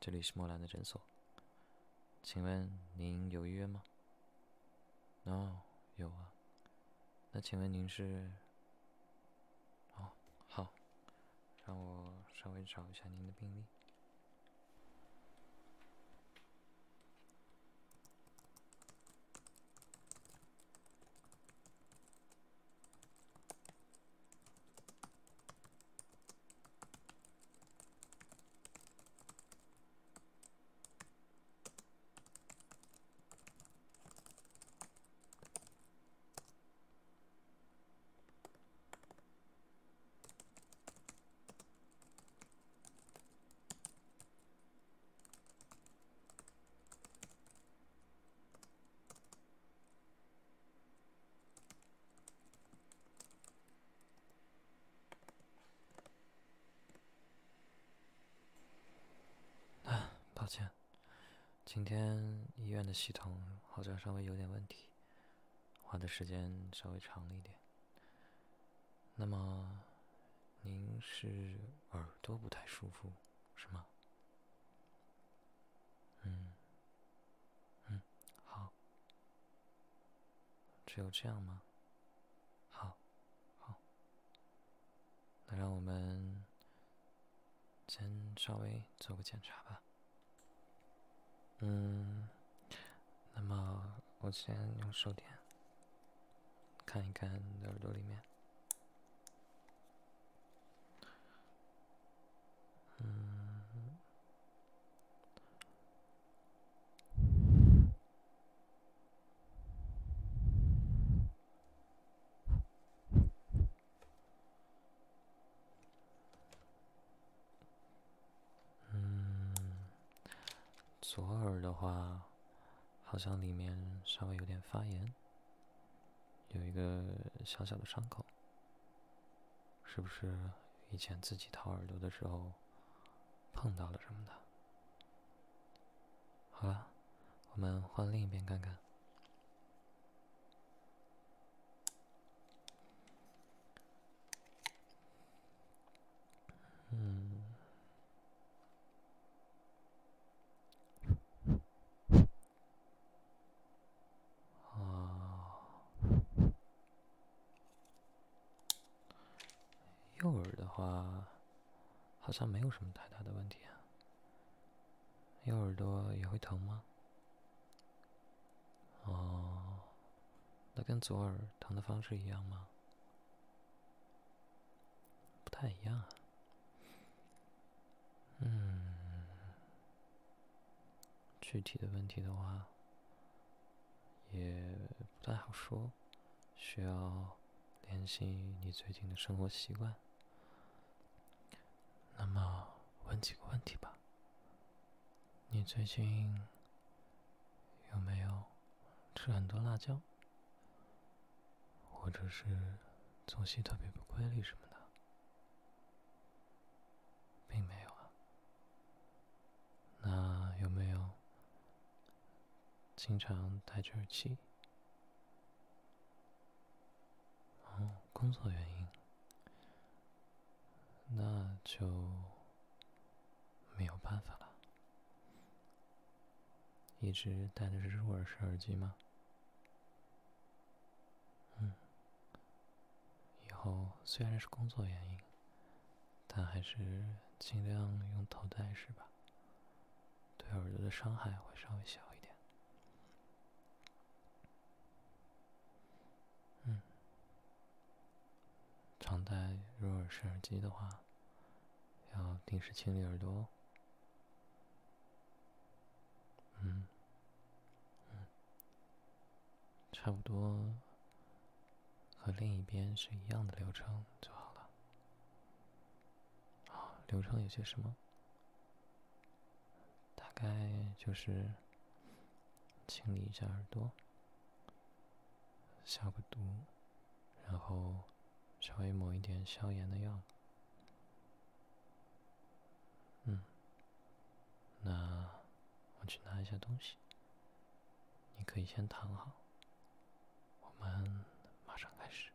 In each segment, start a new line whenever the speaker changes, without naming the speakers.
这里是莫兰的诊所，请问您有预约吗？哦，有啊。那请问您是？哦，好，让我稍微找一下您的病历。抱歉，今天医院的系统好像稍微有点问题，花的时间稍微长了一点。那么，您是耳朵不太舒服，是吗？嗯，嗯，好，只有这样吗？好，好，那让我们先稍微做个检查吧。嗯，那么我先用手电看一看你的耳朵里面。嗯，左耳的话，好像里面稍微有点发炎，有一个小小的伤口，是不是以前自己掏耳朵的时候碰到了什么的？好了，我们换另一边看看。嗯。右耳的话，好像没有什么太大的问题啊。右耳朵也会疼吗？哦，那跟左耳疼的方式一样吗？不太一样啊。嗯，具体的问题的话。也不太好说，需要联系你最近的生活习惯。那么问几个问题吧，你最近有没有吃很多辣椒，或者是作息特别不规律什么的？并没有啊。那有没有？经常戴着耳机，哦，工作原因，那就没有办法了。一直戴的是入耳式耳机吗？嗯，以后虽然是工作原因，但还是尽量用头戴式吧，对耳朵的伤害会稍微小。常戴入耳式耳机的话，要定时清理耳朵。嗯，嗯，差不多和另一边是一样的流程就好了。啊，流程有些什么？大概就是清理一下耳朵，消个毒，然后。稍微抹一点消炎的药。嗯，那我去拿一下东西，你可以先躺好，我们马上开始。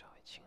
稍微轻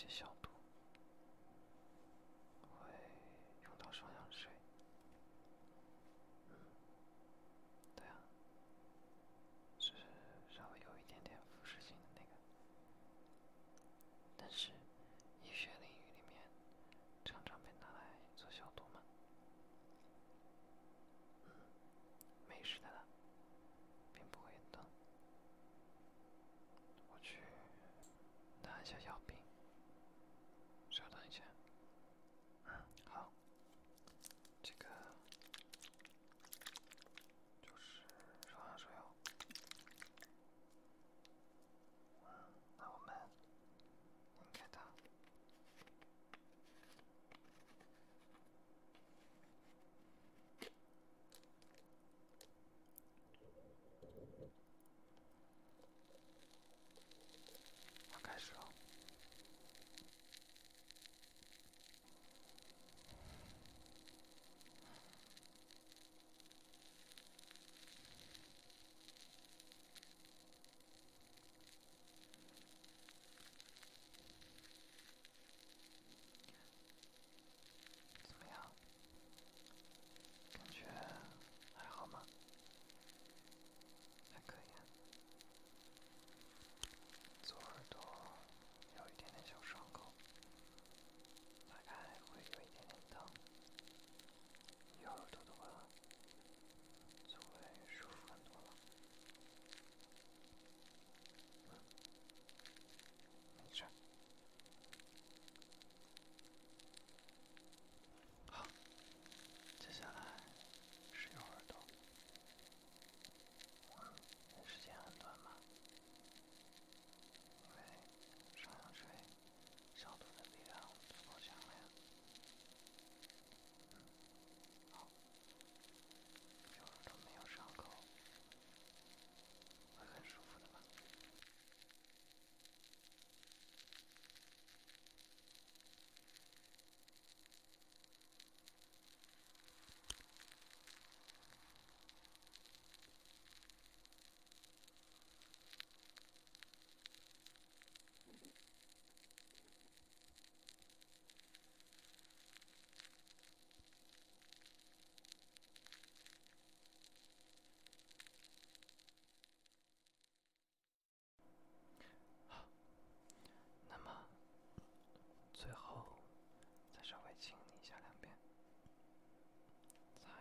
做一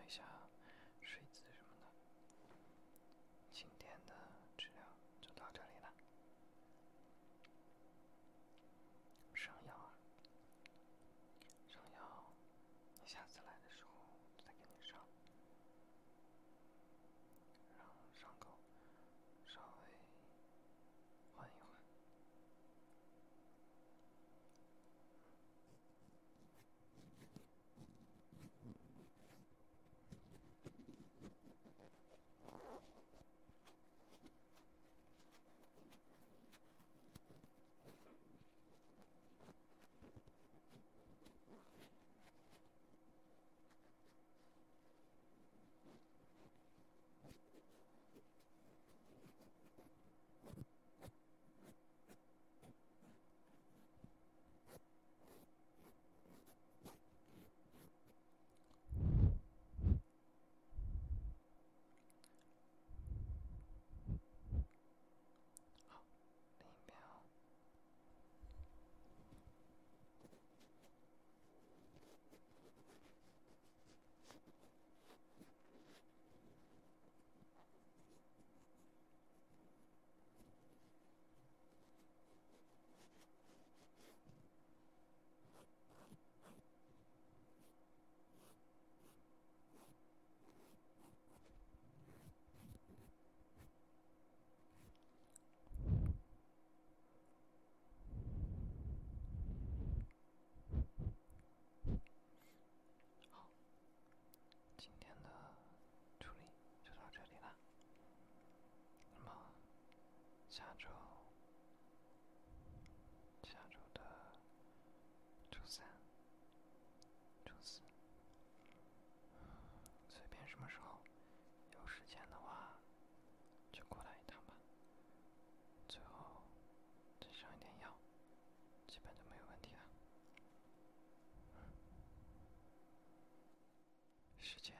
下下周下周的周三、周四，随便什么时候，有时间的话就过来一趟吧。最后再上一点药，基本就没有问题了。时间。